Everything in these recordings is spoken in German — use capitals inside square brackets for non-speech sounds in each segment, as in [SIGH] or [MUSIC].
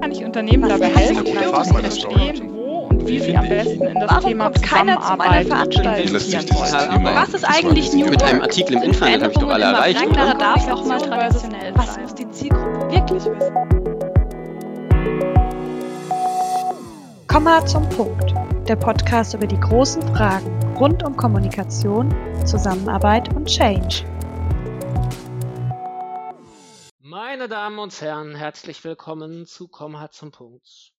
Kann ich Unternehmen dabei helfen, zu verstehen, wo und wie sie am besten in das Warum Thema kommt keiner zu meiner Zusammenarbeit Veranstaltung? investieren dieses wollen? Thema Was ist eigentlich New Mit einem Artikel im Internet habe ich doch alle erreicht, oder? darf auch mal traditionell Was muss die Zielgruppe wirklich wissen? Komma zum Punkt. Der Podcast über die großen Fragen rund um Kommunikation, Zusammenarbeit und Change. Meine Damen und Herren, herzlich willkommen zu Komma zum Punkt.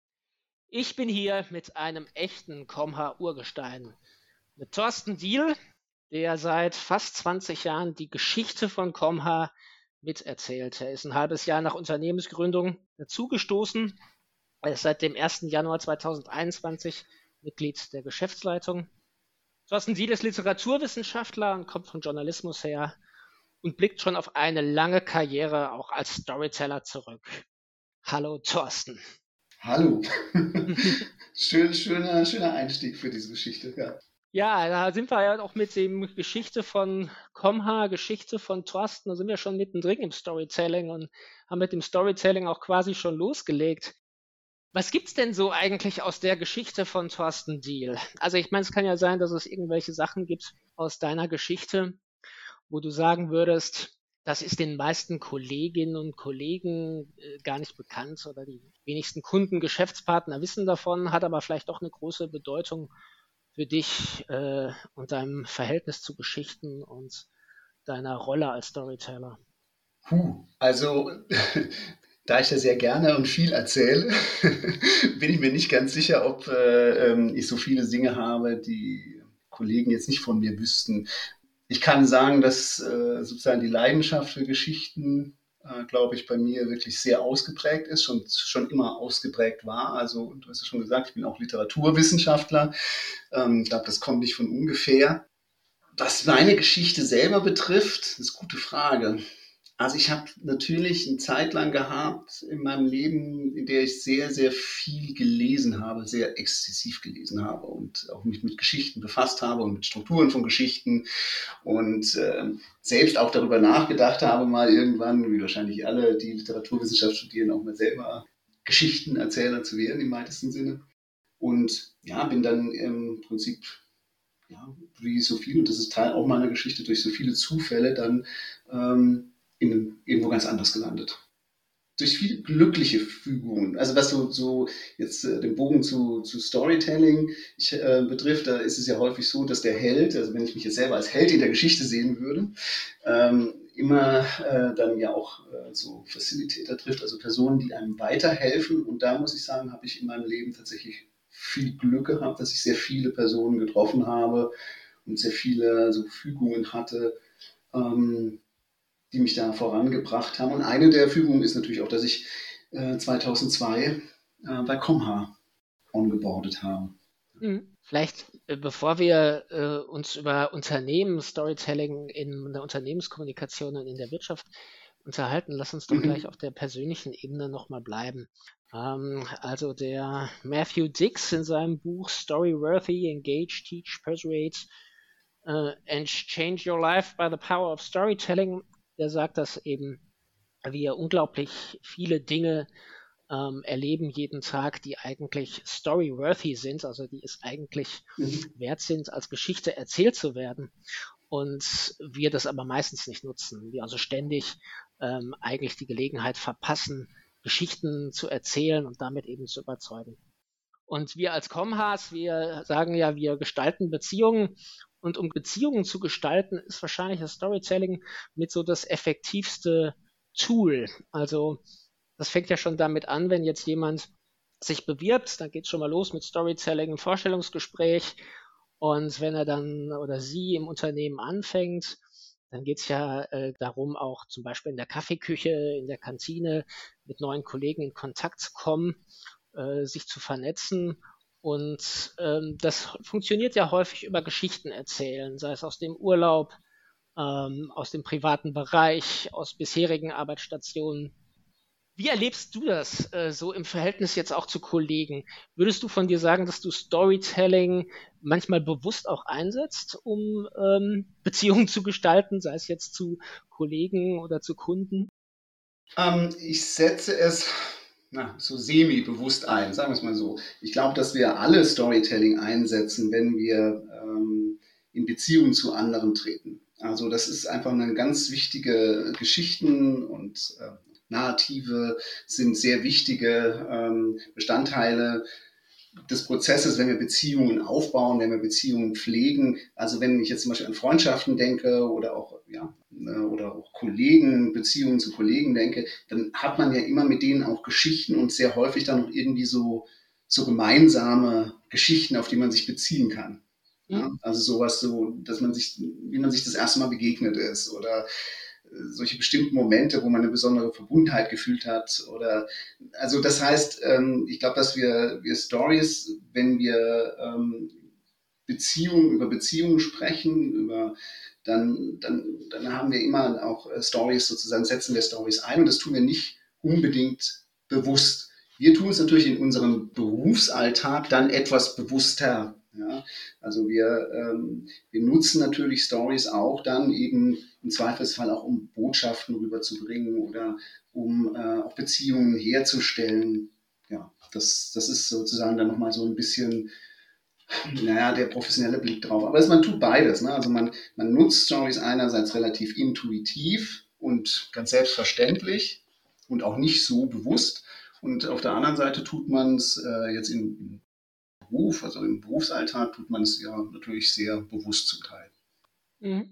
Ich bin hier mit einem echten Komma-Urgestein. Mit Thorsten Diehl, der seit fast 20 Jahren die Geschichte von Komma miterzählt. Er ist ein halbes Jahr nach Unternehmensgründung dazugestoßen. Er ist seit dem 1. Januar 2021 Mitglied der Geschäftsleitung. Thorsten Diehl ist Literaturwissenschaftler und kommt vom Journalismus her und blickt schon auf eine lange Karriere auch als Storyteller zurück. Hallo Thorsten. Hallo. [LAUGHS] Schön, schöner, schöner Einstieg für diese Geschichte. Ja. Ja, da sind wir ja auch mit dem Geschichte von Komha, Geschichte von Thorsten, da sind wir schon mittendrin im Storytelling und haben mit dem Storytelling auch quasi schon losgelegt. Was gibt's denn so eigentlich aus der Geschichte von Thorsten Diehl? Also ich meine, es kann ja sein, dass es irgendwelche Sachen gibt aus deiner Geschichte, wo du sagen würdest, das ist den meisten Kolleginnen und Kollegen äh, gar nicht bekannt oder die wenigsten Kunden, Geschäftspartner wissen davon, hat aber vielleicht doch eine große Bedeutung für dich äh, und deinem Verhältnis zu Geschichten und deiner Rolle als Storyteller. Puh, also [LAUGHS] da ich da sehr gerne und viel erzähle, [LAUGHS] bin ich mir nicht ganz sicher, ob äh, ähm, ich so viele Dinge habe, die Kollegen jetzt nicht von mir wüssten. Ich kann sagen, dass äh, sozusagen die Leidenschaft für Geschichten, äh, glaube ich, bei mir wirklich sehr ausgeprägt ist, schon, schon immer ausgeprägt war. Also du hast ja schon gesagt, ich bin auch Literaturwissenschaftler. Ähm, ich glaube, das kommt nicht von ungefähr. Was meine Geschichte selber betrifft, ist eine gute Frage. Also ich habe natürlich eine Zeit lang gehabt in meinem Leben, in der ich sehr, sehr viel gelesen habe, sehr exzessiv gelesen habe und auch mich mit Geschichten befasst habe und mit Strukturen von Geschichten und äh, selbst auch darüber nachgedacht habe, mal irgendwann, wie wahrscheinlich alle, die Literaturwissenschaft studieren, auch mal selber Geschichtenerzähler zu werden im weitesten Sinne. Und ja, bin dann im Prinzip ja, wie so viel, und das ist Teil auch meiner Geschichte, durch so viele Zufälle dann ähm, in, irgendwo ganz anders gelandet. Durch viele glückliche Fügungen. Also was so, so jetzt äh, den Bogen zu, zu Storytelling ich, äh, betrifft, da ist es ja häufig so, dass der Held, also wenn ich mich jetzt selber als Held in der Geschichte sehen würde, ähm, immer äh, dann ja auch äh, so Facilitator trifft, also Personen, die einem weiterhelfen. Und da muss ich sagen, habe ich in meinem Leben tatsächlich viel Glück gehabt, dass ich sehr viele Personen getroffen habe und sehr viele so Fügungen hatte, ähm, die mich da vorangebracht haben. Und eine der Fügungen ist natürlich auch, dass ich äh, 2002 äh, bei Comha ongeboardet habe. Mhm. Vielleicht, äh, bevor wir äh, uns über Unternehmen, Storytelling in der Unternehmenskommunikation und in der Wirtschaft unterhalten, lass uns doch Mhm. gleich auf der persönlichen Ebene nochmal bleiben. Ähm, also der Matthew Dix in seinem Buch Storyworthy, Engage, Teach, Persuade äh, and Change Your Life by the Power of Storytelling, der sagt, dass eben wir unglaublich viele Dinge ähm, erleben jeden Tag, die eigentlich storyworthy sind, also die es eigentlich Mhm. wert sind, als Geschichte erzählt zu werden. Und wir das aber meistens nicht nutzen. Wir also ständig ähm, eigentlich die Gelegenheit verpassen, Geschichten zu erzählen und damit eben zu überzeugen. Und wir als Comhas, wir sagen ja, wir gestalten Beziehungen. Und um Beziehungen zu gestalten, ist wahrscheinlich das Storytelling mit so das effektivste Tool. Also das fängt ja schon damit an, wenn jetzt jemand sich bewirbt, dann geht es schon mal los mit Storytelling im Vorstellungsgespräch. Und wenn er dann oder sie im Unternehmen anfängt, dann geht es ja äh, darum, auch zum Beispiel in der Kaffeeküche, in der Kantine mit neuen Kollegen in Kontakt zu kommen, äh, sich zu vernetzen. Und ähm, das funktioniert ja häufig über Geschichten erzählen, sei es aus dem Urlaub, ähm, aus dem privaten Bereich, aus bisherigen Arbeitsstationen. Wie erlebst du das äh, so im Verhältnis jetzt auch zu Kollegen? Würdest du von dir sagen, dass du Storytelling manchmal bewusst auch einsetzt, um ähm, Beziehungen zu gestalten, sei es jetzt zu Kollegen oder zu Kunden? Ähm, ich setze es na, so semi-bewusst ein, sagen wir es mal so. Ich glaube, dass wir alle Storytelling einsetzen, wenn wir ähm, in Beziehung zu anderen treten. Also das ist einfach eine ganz wichtige Geschichten und äh, Narrative sind sehr wichtige ähm, Bestandteile des Prozesses, wenn wir Beziehungen aufbauen, wenn wir Beziehungen pflegen. Also wenn ich jetzt zum Beispiel an Freundschaften denke oder auch, ja, äh, oder auch Kollegen, Beziehungen zu Kollegen denke, dann hat man ja immer mit denen auch Geschichten und sehr häufig dann noch irgendwie so, so gemeinsame Geschichten, auf die man sich beziehen kann. Ja? Also sowas so, dass man sich, wie man sich das erste Mal begegnet ist oder solche bestimmten Momente, wo man eine besondere Verbundenheit gefühlt hat. Oder also das heißt, ähm, ich glaube, dass wir, wir Stories, wenn wir Beziehungen über Beziehungen sprechen, über dann, dann, dann haben wir immer auch äh, Stories sozusagen, setzen wir Stories ein und das tun wir nicht unbedingt bewusst. Wir tun es natürlich in unserem Berufsalltag dann etwas bewusster. Ja? Also wir, ähm, wir nutzen natürlich Stories auch dann eben im Zweifelsfall auch um Botschaften rüberzubringen oder um äh, auch Beziehungen herzustellen. Ja, das, das ist sozusagen dann nochmal so ein bisschen, naja, der professionelle Blick drauf. Aber man tut beides. Ne? Also man, man nutzt Stories einerseits relativ intuitiv und ganz selbstverständlich und auch nicht so bewusst. Und auf der anderen Seite tut man es äh, jetzt im Beruf, also im Berufsalltag, tut man es ja natürlich sehr bewusst zum Teil. Mhm.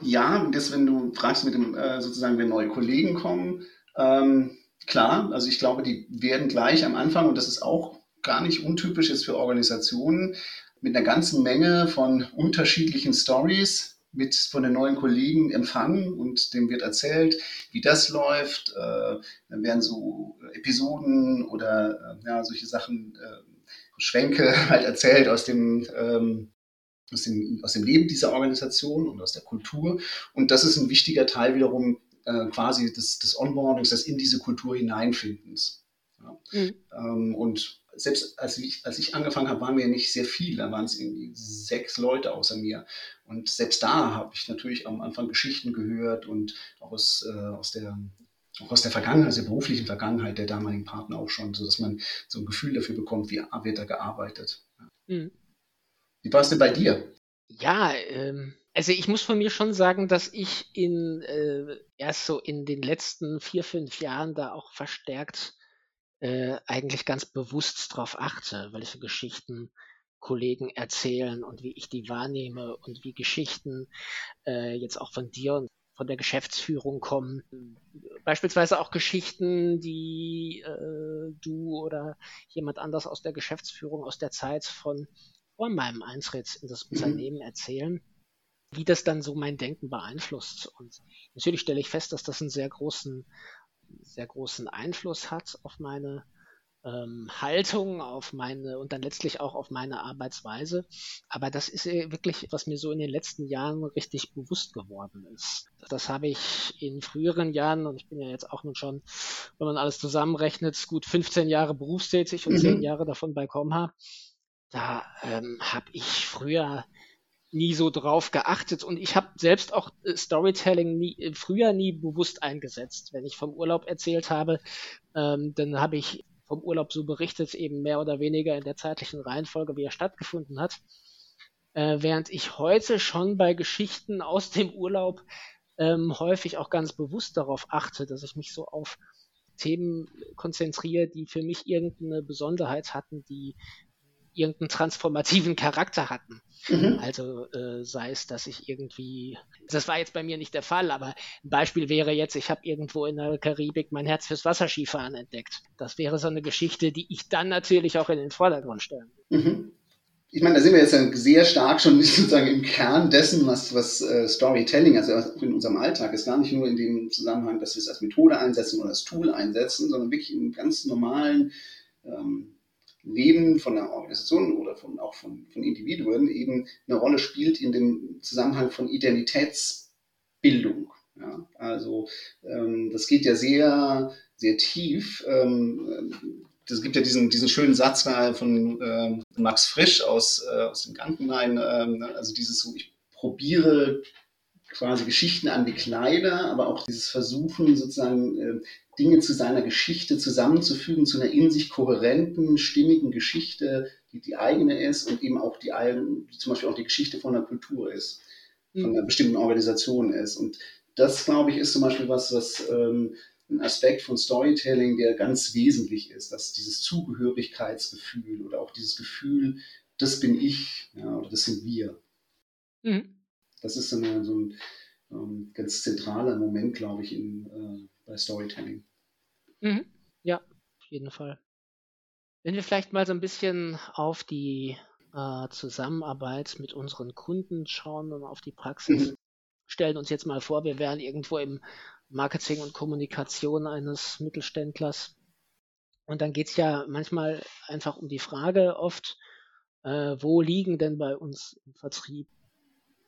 Ja, das, wenn du fragst mit dem, äh, sozusagen, wenn neue Kollegen kommen, ähm, klar, also ich glaube, die werden gleich am Anfang, und das ist auch gar nicht untypisch jetzt für Organisationen, mit einer ganzen Menge von unterschiedlichen Stories mit von den neuen Kollegen empfangen und dem wird erzählt, wie das läuft. Äh, dann werden so Episoden oder äh, ja, solche Sachen, äh, Schwenke [LAUGHS] halt erzählt aus dem ähm, aus dem, aus dem Leben dieser Organisation und aus der Kultur. Und das ist ein wichtiger Teil wiederum quasi des, des Onboardings, des in diese Kultur hineinfindens. Ja. Mhm. Ähm, und selbst als ich, als ich angefangen habe, waren wir nicht sehr viele, da waren es irgendwie sechs Leute außer mir. Und selbst da habe ich natürlich am Anfang Geschichten gehört und auch aus, äh, aus der auch aus der Vergangenheit, aus der beruflichen Vergangenheit der damaligen Partner auch schon, so dass man so ein Gefühl dafür bekommt, wie wird da gearbeitet. Mhm. Wie war es denn bei dir? Ja, ähm, also ich muss von mir schon sagen, dass ich in äh, erst so in den letzten vier, fünf Jahren da auch verstärkt äh, eigentlich ganz bewusst drauf achte, weil ich so Geschichten Kollegen erzählen und wie ich die wahrnehme und wie Geschichten äh, jetzt auch von dir und von der Geschäftsführung kommen. Beispielsweise auch Geschichten, die äh, du oder jemand anders aus der Geschäftsführung aus der Zeit von vor meinem Eintritt in das mhm. Unternehmen erzählen, wie das dann so mein Denken beeinflusst. Und natürlich stelle ich fest, dass das einen sehr großen, sehr großen Einfluss hat auf meine ähm, Haltung, auf meine und dann letztlich auch auf meine Arbeitsweise. Aber das ist wirklich, was mir so in den letzten Jahren richtig bewusst geworden ist. Das habe ich in früheren Jahren, und ich bin ja jetzt auch nun schon, wenn man alles zusammenrechnet, gut 15 Jahre berufstätig und mhm. 10 Jahre davon bei Comha da ähm, habe ich früher nie so drauf geachtet und ich habe selbst auch äh, Storytelling nie, früher nie bewusst eingesetzt. Wenn ich vom Urlaub erzählt habe, ähm, dann habe ich vom Urlaub so berichtet, eben mehr oder weniger in der zeitlichen Reihenfolge, wie er stattgefunden hat. Äh, während ich heute schon bei Geschichten aus dem Urlaub ähm, häufig auch ganz bewusst darauf achte, dass ich mich so auf Themen konzentriere, die für mich irgendeine Besonderheit hatten, die irgendeinen transformativen Charakter hatten. Mhm. Also äh, sei es, dass ich irgendwie, das war jetzt bei mir nicht der Fall, aber ein Beispiel wäre jetzt, ich habe irgendwo in der Karibik mein Herz fürs Wasserskifahren entdeckt. Das wäre so eine Geschichte, die ich dann natürlich auch in den Vordergrund stellen. Mhm. Ich meine, da sind wir jetzt sehr stark schon [LAUGHS] sozusagen im Kern dessen, was, was uh, Storytelling, also in unserem Alltag ist, gar nicht nur in dem Zusammenhang, dass wir es als Methode einsetzen oder als Tool einsetzen, sondern wirklich in ganz normalen ähm, Leben von einer Organisation oder von, auch von, von Individuen eben eine Rolle spielt in dem Zusammenhang von Identitätsbildung. Ja, also ähm, das geht ja sehr, sehr tief. Ähm, es gibt ja diesen, diesen schönen Satz von äh, Max Frisch aus, äh, aus dem Gantenlein, äh, also dieses so, ich probiere quasi Geschichten an die Kleider, aber auch dieses Versuchen, sozusagen äh, Dinge zu seiner Geschichte zusammenzufügen, zu einer in sich kohärenten, stimmigen Geschichte, die die eigene ist und eben auch die, die zum Beispiel auch die Geschichte von einer Kultur ist, von einer bestimmten Organisation ist. Und das, glaube ich, ist zum Beispiel was, was ähm, ein Aspekt von Storytelling, der ganz wesentlich ist, dass dieses Zugehörigkeitsgefühl oder auch dieses Gefühl, das bin ich ja, oder das sind wir. Mhm. Das ist so, eine, so ein ähm, ganz zentraler Moment, glaube ich, in, äh, bei Storytelling. Mhm. Ja, auf jeden Fall. Wenn wir vielleicht mal so ein bisschen auf die äh, Zusammenarbeit mit unseren Kunden schauen und auf die Praxis, mhm. [LAUGHS] stellen uns jetzt mal vor, wir wären irgendwo im Marketing und Kommunikation eines Mittelständlers. Und dann geht es ja manchmal einfach um die Frage oft, äh, wo liegen denn bei uns im Vertrieb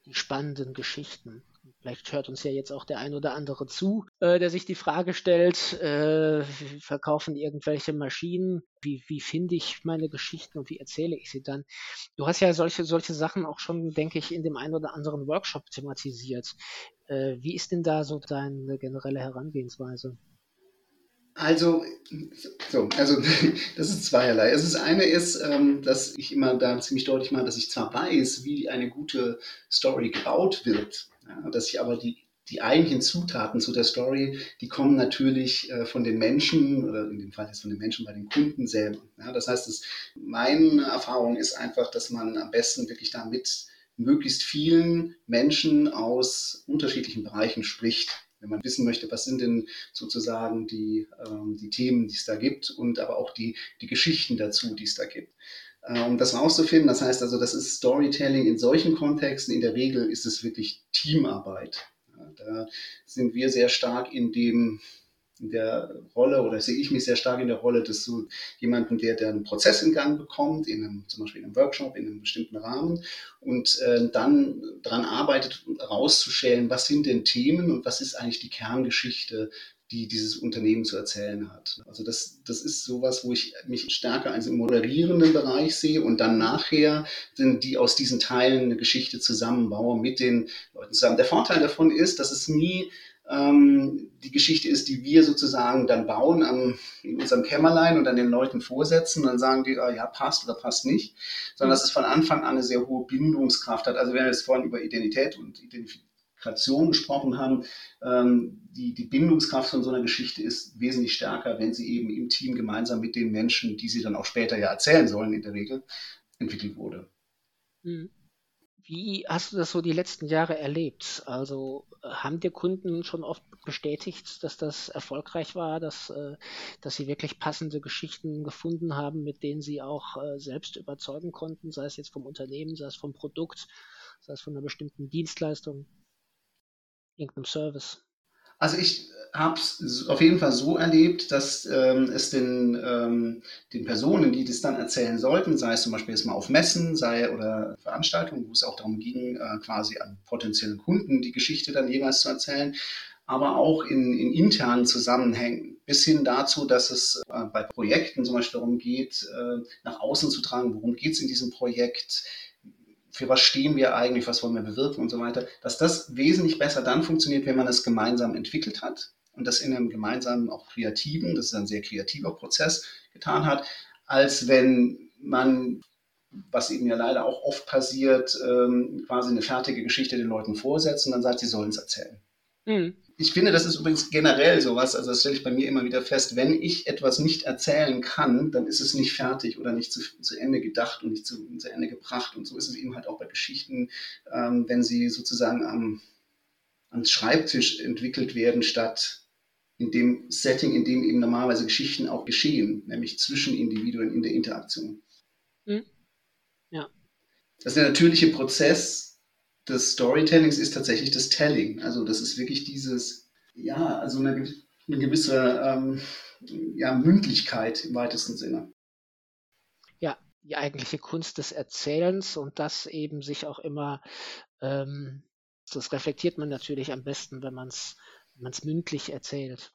die spannenden Geschichten? Vielleicht hört uns ja jetzt auch der ein oder andere zu, äh, der sich die Frage stellt, äh, verkaufen irgendwelche Maschinen, wie, wie finde ich meine Geschichten und wie erzähle ich sie dann? Du hast ja solche, solche Sachen auch schon, denke ich, in dem einen oder anderen Workshop thematisiert. Äh, wie ist denn da so deine generelle Herangehensweise? Also, so, also [LAUGHS] das ist zweierlei. Also das eine ist, ähm, dass ich immer da ziemlich deutlich mache, dass ich zwar weiß, wie eine gute Story gebaut wird, dass ich aber die, die eigentlichen Zutaten zu der Story, die kommen natürlich äh, von den Menschen oder in dem Fall jetzt von den Menschen bei den Kunden selber. Das heißt, dass meine Erfahrung ist einfach, dass man am besten wirklich da mit möglichst vielen Menschen aus unterschiedlichen Bereichen spricht wenn man wissen möchte, was sind denn sozusagen die, ähm, die Themen, die es da gibt und aber auch die, die Geschichten dazu, die es da gibt. Äh, um das rauszufinden, das heißt also, das ist Storytelling in solchen Kontexten. In der Regel ist es wirklich Teamarbeit. Ja, da sind wir sehr stark in dem, in der Rolle oder sehe ich mich sehr stark in der Rolle des so jemanden, der, der einen Prozess in Gang bekommt, in einem, zum Beispiel in einem Workshop, in einem bestimmten Rahmen und äh, dann daran arbeitet, herauszustellen, was sind denn Themen und was ist eigentlich die Kerngeschichte die dieses Unternehmen zu erzählen hat. Also das, das ist sowas, wo ich mich stärker als im moderierenden Bereich sehe und dann nachher sind die aus diesen Teilen eine Geschichte zusammenbaue mit den Leuten zusammen. Der Vorteil davon ist, dass es nie die Geschichte ist, die wir sozusagen dann bauen am, in unserem Kämmerlein und dann den Leuten vorsetzen. Und dann sagen die, ah, ja, passt oder passt nicht. Sondern dass es von Anfang an eine sehr hohe Bindungskraft hat. Also wenn wir jetzt vorhin über Identität und Identifikation gesprochen haben, ähm, die, die Bindungskraft von so einer Geschichte ist wesentlich stärker, wenn sie eben im Team gemeinsam mit den Menschen, die sie dann auch später ja erzählen sollen in der Regel, entwickelt wurde. Mhm. Wie hast du das so die letzten Jahre erlebt? Also haben dir Kunden schon oft bestätigt, dass das erfolgreich war, dass, äh, dass sie wirklich passende Geschichten gefunden haben, mit denen sie auch äh, selbst überzeugen konnten, sei es jetzt vom Unternehmen, sei es vom Produkt, sei es von einer bestimmten Dienstleistung, irgendeinem Service? Also ich habe es auf jeden Fall so erlebt, dass ähm, es den, ähm, den Personen, die das dann erzählen sollten, sei es zum Beispiel jetzt mal auf Messen, sei oder Veranstaltungen, wo es auch darum ging, äh, quasi an potenziellen Kunden die Geschichte dann jeweils zu erzählen, aber auch in, in internen Zusammenhängen, bis hin dazu, dass es äh, bei Projekten zum Beispiel darum geht, äh, nach außen zu tragen, worum geht es in diesem Projekt, für was stehen wir eigentlich, was wollen wir bewirken und so weiter, dass das wesentlich besser dann funktioniert, wenn man es gemeinsam entwickelt hat und das in einem gemeinsamen, auch kreativen, das ist ein sehr kreativer Prozess, getan hat, als wenn man, was eben ja leider auch oft passiert, ähm, quasi eine fertige Geschichte den Leuten vorsetzt und dann sagt, sie sollen es erzählen. Mhm ich finde, das ist übrigens generell sowas, also das stelle ich bei mir immer wieder fest, wenn ich etwas nicht erzählen kann, dann ist es nicht fertig oder nicht zu, zu Ende gedacht und nicht zu, zu, Ende gebracht. Und so ist es eben halt auch bei Geschichten, ähm, wenn sie sozusagen am, ans Schreibtisch entwickelt werden, statt in dem Setting, in dem eben normalerweise Geschichten auch geschehen, nämlich zwischen Individuen in der Interaktion. Mhm. Ja. Das ist der natürliche Prozess, des Storytellings ist tatsächlich das Telling. Also das ist wirklich dieses, ja, also eine, eine gewisse ähm, ja, Mündlichkeit im weitesten Sinne. Ja, die eigentliche Kunst des Erzählens und das eben sich auch immer, ähm, das reflektiert man natürlich am besten, wenn man es wenn mündlich erzählt.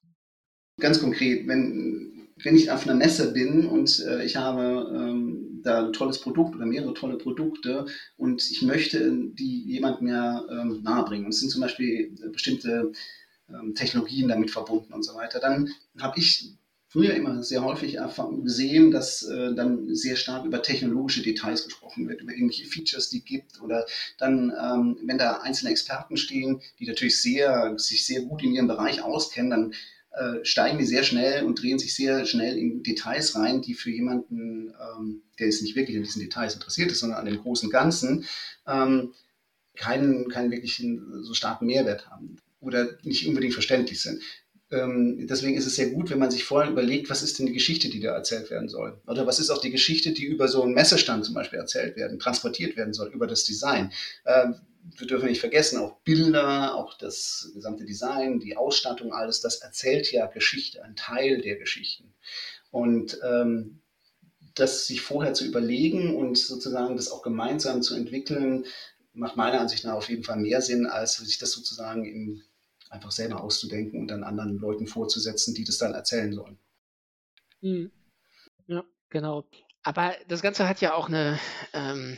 Ganz konkret, wenn wenn ich auf einer Messe bin und äh, ich habe ähm, da ein tolles Produkt oder mehrere tolle Produkte und ich möchte die jemandem ja ähm, nahebringen. Und es sind zum Beispiel bestimmte ähm, Technologien damit verbunden und so weiter. Dann habe ich früher immer sehr häufig gesehen, dass äh, dann sehr stark über technologische Details gesprochen wird, über irgendwelche Features, die gibt oder dann, ähm, wenn da einzelne Experten stehen, die natürlich sehr, sich sehr gut in ihrem Bereich auskennen, dann äh, steigen die sehr schnell und drehen sich sehr schnell in Details rein, die für jemanden, ähm, der jetzt nicht wirklich an diesen Details interessiert ist, sondern an dem großen Ganzen, ähm, keinen, keinen wirklichen so starken Mehrwert haben oder nicht unbedingt verständlich sind. Ähm, deswegen ist es sehr gut, wenn man sich vorher überlegt, was ist denn die Geschichte, die da erzählt werden soll? Oder was ist auch die Geschichte, die über so einen Messestand zum Beispiel erzählt werden, transportiert werden soll, über das Design? Ähm, wir dürfen nicht vergessen, auch Bilder, auch das gesamte Design, die Ausstattung, alles, das erzählt ja Geschichte, ein Teil der Geschichten. Und ähm, das sich vorher zu überlegen und sozusagen das auch gemeinsam zu entwickeln, macht meiner Ansicht nach auf jeden Fall mehr Sinn, als sich das sozusagen im einfach selber auszudenken und dann anderen Leuten vorzusetzen, die das dann erzählen sollen. Mhm. Ja, genau. Aber das Ganze hat ja auch eine, ähm,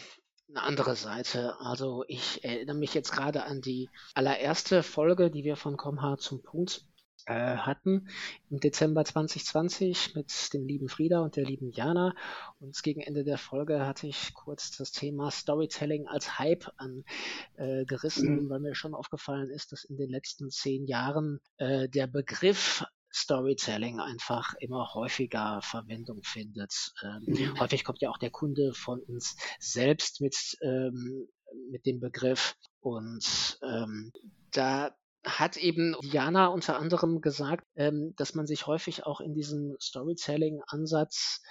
eine andere Seite. Also ich erinnere mich jetzt gerade an die allererste Folge, die wir von Komha zum Punkt äh, hatten im Dezember 2020 mit dem lieben Frieda und der lieben Jana. Und gegen Ende der Folge hatte ich kurz das Thema Storytelling als Hype angerissen, äh, mhm. weil mir schon aufgefallen ist, dass in den letzten zehn Jahren äh, der Begriff Storytelling einfach immer häufiger Verwendung findet. Ähm, mhm. Häufig kommt ja auch der Kunde von uns selbst mit, ähm, mit dem Begriff. Und ähm, da hat eben Diana unter anderem gesagt, ähm, dass man sich häufig auch in diesem Storytelling-Ansatz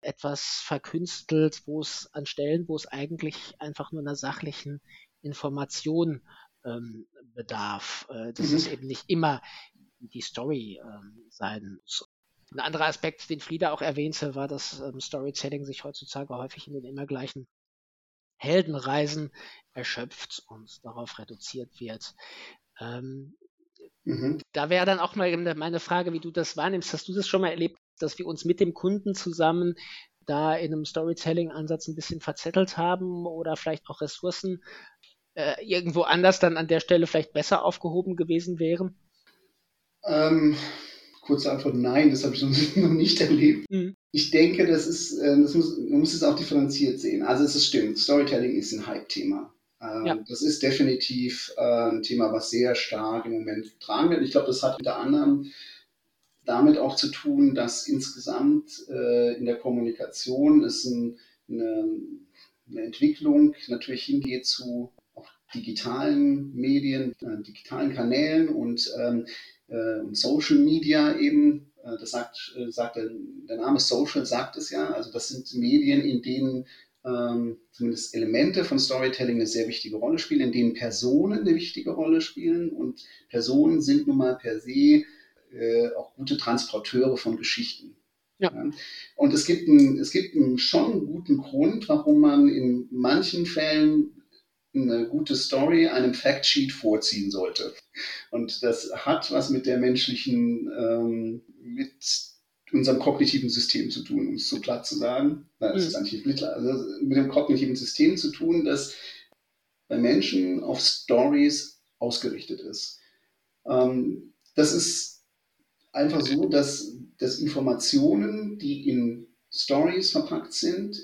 etwas verkünstelt, wo es an Stellen, wo es eigentlich einfach nur einer sachlichen Information ähm, bedarf. Äh, dass mhm. es eben nicht immer die Story ähm, sein muss. Ein anderer Aspekt, den Frieda auch erwähnte, war, dass ähm, Storytelling sich heutzutage häufig in den immer gleichen Heldenreisen erschöpft und darauf reduziert wird. Ähm, mhm. Da wäre dann auch mal meine Frage, wie du das wahrnimmst. Hast du das schon mal erlebt, dass wir uns mit dem Kunden zusammen da in einem Storytelling-Ansatz ein bisschen verzettelt haben oder vielleicht auch Ressourcen äh, irgendwo anders dann an der Stelle vielleicht besser aufgehoben gewesen wären? Ähm, kurze Antwort, nein, das habe ich [LAUGHS] noch nicht erlebt. Mhm. Ich denke, das ist, äh, das muss, man muss es auch differenziert sehen. Also es ist stimmt, Storytelling ist ein Hype-Thema. Ähm, ja. Das ist definitiv äh, ein Thema, was sehr stark im Moment getragen wird. Ich glaube, das hat unter anderem damit auch zu tun, dass insgesamt äh, in der Kommunikation es ein, eine, eine, Entwicklung natürlich hingeht zu digitalen Medien, äh, digitalen Kanälen und, ähm, äh, und Social Media eben. Äh, das sagt, äh, sagt der, der Name Social sagt es ja. Also das sind Medien, in denen ähm, zumindest Elemente von Storytelling eine sehr wichtige Rolle spielen, in denen Personen eine wichtige Rolle spielen. Und Personen sind nun mal per se äh, auch gute Transporteure von Geschichten. Ja. Und es gibt, ein, es gibt einen, schon einen guten Grund, warum man in manchen Fällen eine gute Story einem Factsheet vorziehen sollte. Und das hat was mit der menschlichen, ähm, mit unserem kognitiven System zu tun, um es so klar zu sagen. Nein, das mhm. ist eigentlich nicht klar. Also mit dem kognitiven System zu tun, das bei Menschen auf Stories ausgerichtet ist. Ähm, das ist einfach so, dass, dass Informationen, die in Stories verpackt sind,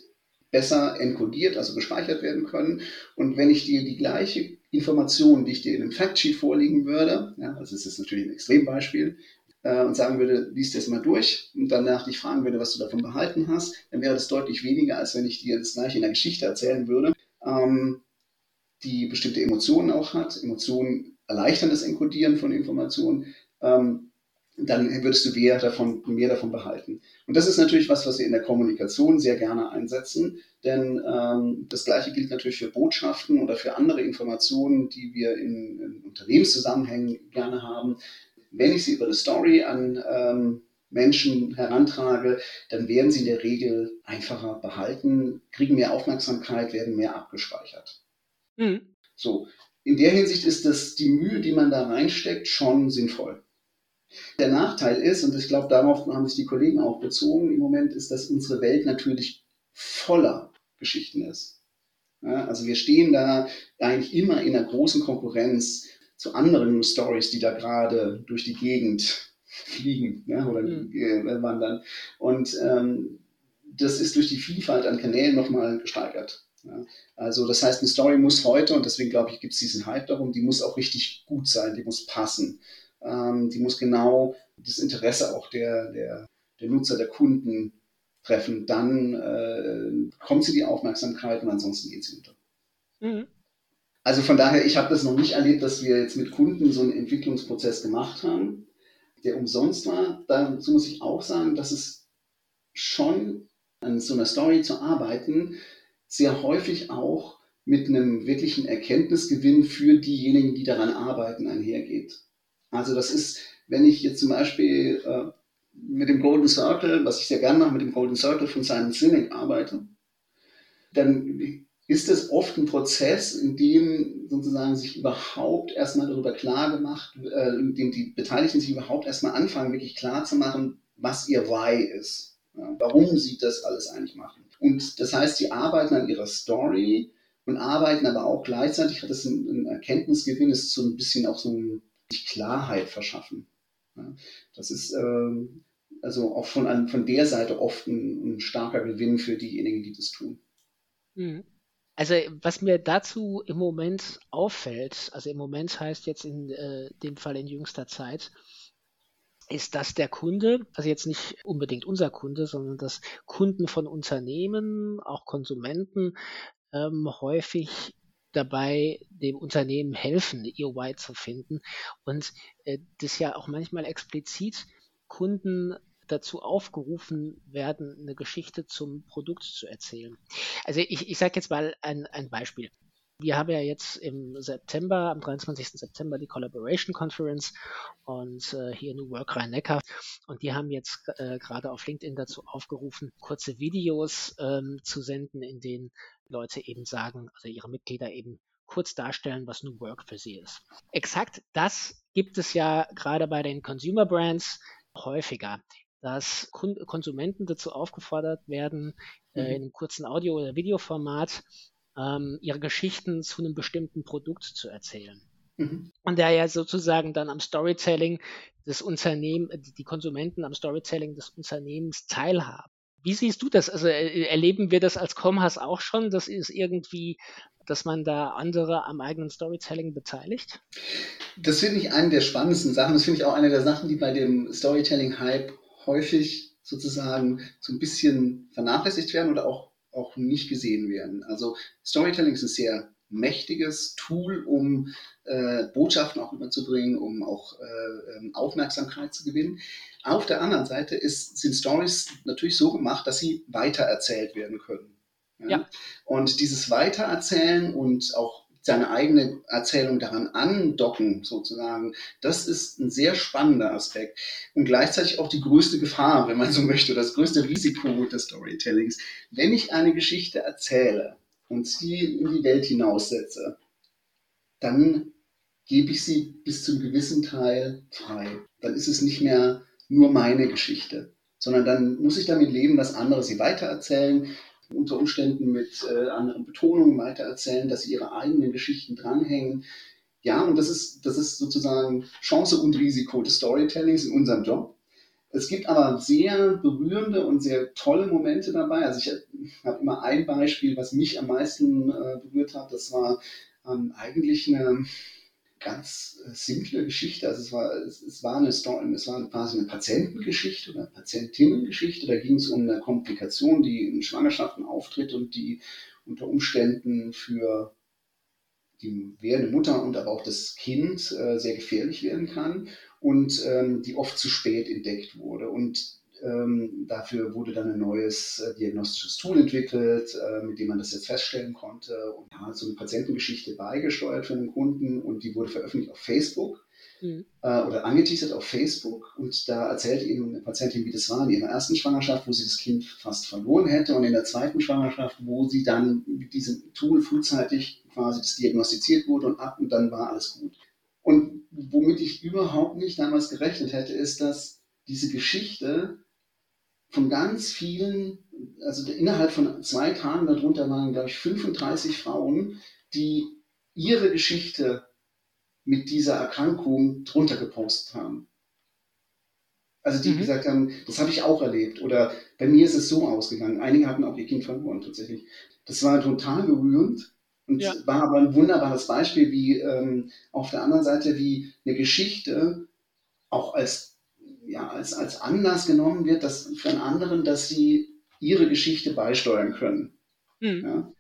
besser enkodiert, also gespeichert werden können. Und wenn ich dir die gleiche Information, die ich dir in einem Factsheet vorlegen würde, ja, also es ist natürlich ein Extrembeispiel, äh, und sagen würde, liest das mal durch und danach dich fragen würde, was du davon behalten hast, dann wäre das deutlich weniger, als wenn ich dir das gleiche in der Geschichte erzählen würde, ähm, die bestimmte Emotionen auch hat. Emotionen erleichtern das Enkodieren von Informationen. Ähm, dann würdest du mehr davon, mehr davon behalten. Und das ist natürlich was, was wir in der Kommunikation sehr gerne einsetzen, denn ähm, das Gleiche gilt natürlich für Botschaften oder für andere Informationen, die wir in, in Unternehmenszusammenhängen gerne haben wenn ich sie über eine Story an ähm, Menschen herantrage, dann werden sie in der Regel einfacher behalten, kriegen mehr Aufmerksamkeit, werden mehr abgespeichert. Mhm. So, in der Hinsicht ist das die Mühe, die man da reinsteckt, schon sinnvoll. Der Nachteil ist, und ich glaube, darauf haben sich die Kollegen auch bezogen im Moment, ist, dass unsere Welt natürlich voller Geschichten ist. Ja, also wir stehen da eigentlich immer in einer großen Konkurrenz zu anderen Stories, die da gerade durch die Gegend fliegen ja, oder mhm. äh, wandern. Und ähm, das ist durch die Vielfalt an Kanälen nochmal gesteigert. Ja. Also das heißt, eine Story muss heute, und deswegen glaube ich, gibt es diesen Hype darum, die muss auch richtig gut sein, die muss passen. Ähm, die muss genau das Interesse auch der, der, der Nutzer, der Kunden treffen. Dann äh, bekommt sie die Aufmerksamkeit und ansonsten geht sie unter. Mhm. Also von daher, ich habe das noch nicht erlebt, dass wir jetzt mit Kunden so einen Entwicklungsprozess gemacht haben, der umsonst war. Dazu muss ich auch sagen, dass es schon an so einer Story zu arbeiten, sehr häufig auch mit einem wirklichen Erkenntnisgewinn für diejenigen, die daran arbeiten, einhergeht. Also das ist, wenn ich jetzt zum Beispiel äh, mit dem Golden Circle, was ich sehr gerne mache, mit dem Golden Circle von Simon Sinek arbeite, dann ist es oft ein Prozess, in dem sozusagen sich überhaupt erstmal darüber klar gemacht, äh, in dem die Beteiligten sich überhaupt erstmal anfangen, wirklich klar zu machen, was ihr Why ist. Ja, warum sie das alles eigentlich machen. Und das heißt, sie arbeiten an ihrer Story und arbeiten aber auch gleichzeitig, hat das ein, ein Erkenntnisgewinn, ist so ein bisschen auch so ein Klarheit verschaffen. Das ist ähm, also auch von, von der Seite oft ein, ein, starker Gewinn für diejenigen, die das tun. Mhm. Also was mir dazu im Moment auffällt, also im Moment heißt jetzt in äh, dem Fall in jüngster Zeit, ist, dass der Kunde, also jetzt nicht unbedingt unser Kunde, sondern dass Kunden von Unternehmen, auch Konsumenten, ähm, häufig dabei dem Unternehmen helfen, ihr Why zu finden und äh, das ja auch manchmal explizit Kunden dazu aufgerufen werden, eine Geschichte zum Produkt zu erzählen. Also ich, ich sage jetzt mal ein, ein Beispiel. Wir haben ja jetzt im September, am 23. September die Collaboration Conference und äh, hier New Work Rhein-Neckar. Und die haben jetzt äh, gerade auf LinkedIn dazu aufgerufen, kurze Videos ähm, zu senden, in denen Leute eben sagen, also ihre Mitglieder eben kurz darstellen, was New Work für sie ist. Exakt das gibt es ja gerade bei den Consumer Brands häufiger dass Konsumenten dazu aufgefordert werden, äh, mhm. in einem kurzen Audio- oder Videoformat ähm, ihre Geschichten zu einem bestimmten Produkt zu erzählen. Mhm. Und der ja sozusagen dann am Storytelling des Unternehmens, die Konsumenten am Storytelling des Unternehmens teilhaben. Wie siehst du das? Also äh, erleben wir das als Comhas auch schon? Das ist irgendwie, dass man da andere am eigenen Storytelling beteiligt? Das finde ich eine der spannendsten Sachen. Das finde ich auch eine der Sachen, die bei dem Storytelling-Hype häufig sozusagen so ein bisschen vernachlässigt werden oder auch, auch nicht gesehen werden. Also Storytelling ist ein sehr mächtiges Tool, um äh, Botschaften auch überzubringen, um auch äh, ähm, Aufmerksamkeit zu gewinnen. Auf der anderen Seite ist, sind Stories natürlich so gemacht, dass sie weitererzählt werden können. Ja? ja. Und dieses Weitererzählen und auch seine eigene Erzählung daran andocken, sozusagen, das ist ein sehr spannender Aspekt und gleichzeitig auch die größte Gefahr, wenn man so möchte, das größte Risiko des Storytellings. Wenn ich eine Geschichte erzähle und sie in die Welt hinaussetze, dann gebe ich sie bis zum gewissen Teil frei. Dann ist es nicht mehr nur meine Geschichte, sondern dann muss ich damit leben, dass andere sie weitererzählen, unter Umständen mit äh, anderen Betonungen weitererzählen, dass sie ihre eigenen Geschichten dranhängen. Ja, und das ist, das ist sozusagen Chance und Risiko des Storytellings in unserem Job. Es gibt aber sehr berührende und sehr tolle Momente dabei. Also ich habe immer ein Beispiel, was mich am meisten äh, berührt hat. Das war ähm, eigentlich eine, ganz äh, simple Geschichte. Also es war, es, es war eine Story, es war quasi eine Patientengeschichte oder Patientinnengeschichte. Da ging es um eine Komplikation, die in Schwangerschaften auftritt und die unter Umständen für die werdende Mutter und aber auch das Kind äh, sehr gefährlich werden kann und ähm, die oft zu spät entdeckt wurde. Und ähm, dafür wurde dann ein neues äh, diagnostisches Tool entwickelt, äh, mit dem man das jetzt feststellen konnte. Und ja, so eine Patientengeschichte beigesteuert für den Kunden und die wurde veröffentlicht auf Facebook mhm. äh, oder angeteasert auf Facebook. Und da erzählte eben eine Patientin, wie das war in ihrer ersten Schwangerschaft, wo sie das Kind fast verloren hätte und in der zweiten Schwangerschaft, wo sie dann mit diesem Tool frühzeitig quasi das diagnostiziert wurde und ab und dann war alles gut. Und womit ich überhaupt nicht damals gerechnet hätte, ist, dass diese Geschichte von ganz vielen, also innerhalb von zwei Tagen darunter waren, glaube ich, 35 Frauen, die ihre Geschichte mit dieser Erkrankung drunter gepostet haben. Also die mhm. gesagt haben, das habe ich auch erlebt. Oder bei mir ist es so ausgegangen. Einige hatten auch ihr Kind verloren tatsächlich. Das war total berührend und ja. war aber ein wunderbares Beispiel, wie ähm, auf der anderen Seite, wie eine Geschichte auch als, ja, als, als Anlass genommen wird, dass für einen anderen, dass sie ihre Geschichte beisteuern können. Mhm. Ja?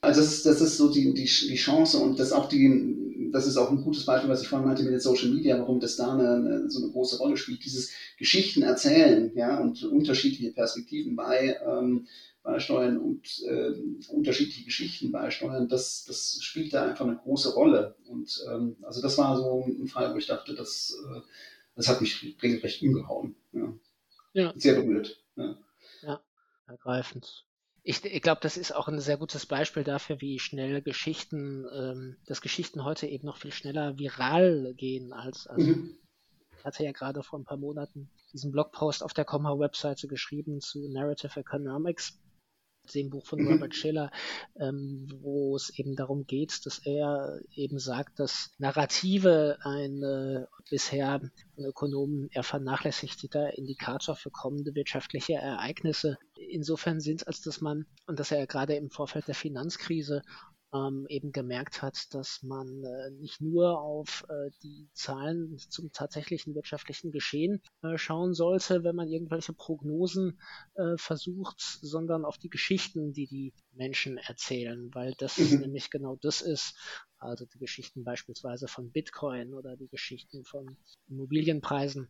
Also das ist, das ist so die, die, die Chance und das auch die, das ist auch ein gutes Beispiel, was ich vorhin meinte mit den Social Media, warum das da eine, eine, so eine große Rolle spielt. Dieses Geschichten erzählen, ja, und unterschiedliche Perspektiven bei, ähm, beisteuern und äh, unterschiedliche Geschichten beisteuern, das, das spielt da einfach eine große Rolle. Und ähm, also das war so ein Fall, wo ich dachte, das, äh, das hat mich regelrecht umgehauen. Ja. ja. Sehr berührt. Ja. ja, ergreifend. Ich, ich glaube, das ist auch ein sehr gutes Beispiel dafür, wie schnell Geschichten, ähm, dass Geschichten heute eben noch viel schneller viral gehen als, als mhm. ich hatte ja gerade vor ein paar Monaten diesen Blogpost auf der Comma-Webseite geschrieben zu Narrative Economics dem Buch von mhm. Robert Schiller, ähm, wo es eben darum geht, dass er eben sagt, dass Narrative ein äh, bisher von Ökonomen eher vernachlässigter Indikator für kommende wirtschaftliche Ereignisse insofern sind, als dass man, und dass er gerade im Vorfeld der Finanzkrise ähm, eben gemerkt hat, dass man äh, nicht nur auf äh, die Zahlen zum tatsächlichen wirtschaftlichen Geschehen äh, schauen sollte, wenn man irgendwelche Prognosen äh, versucht, sondern auf die Geschichten, die die Menschen erzählen, weil das mhm. nämlich genau das ist, also die Geschichten beispielsweise von Bitcoin oder die Geschichten von Immobilienpreisen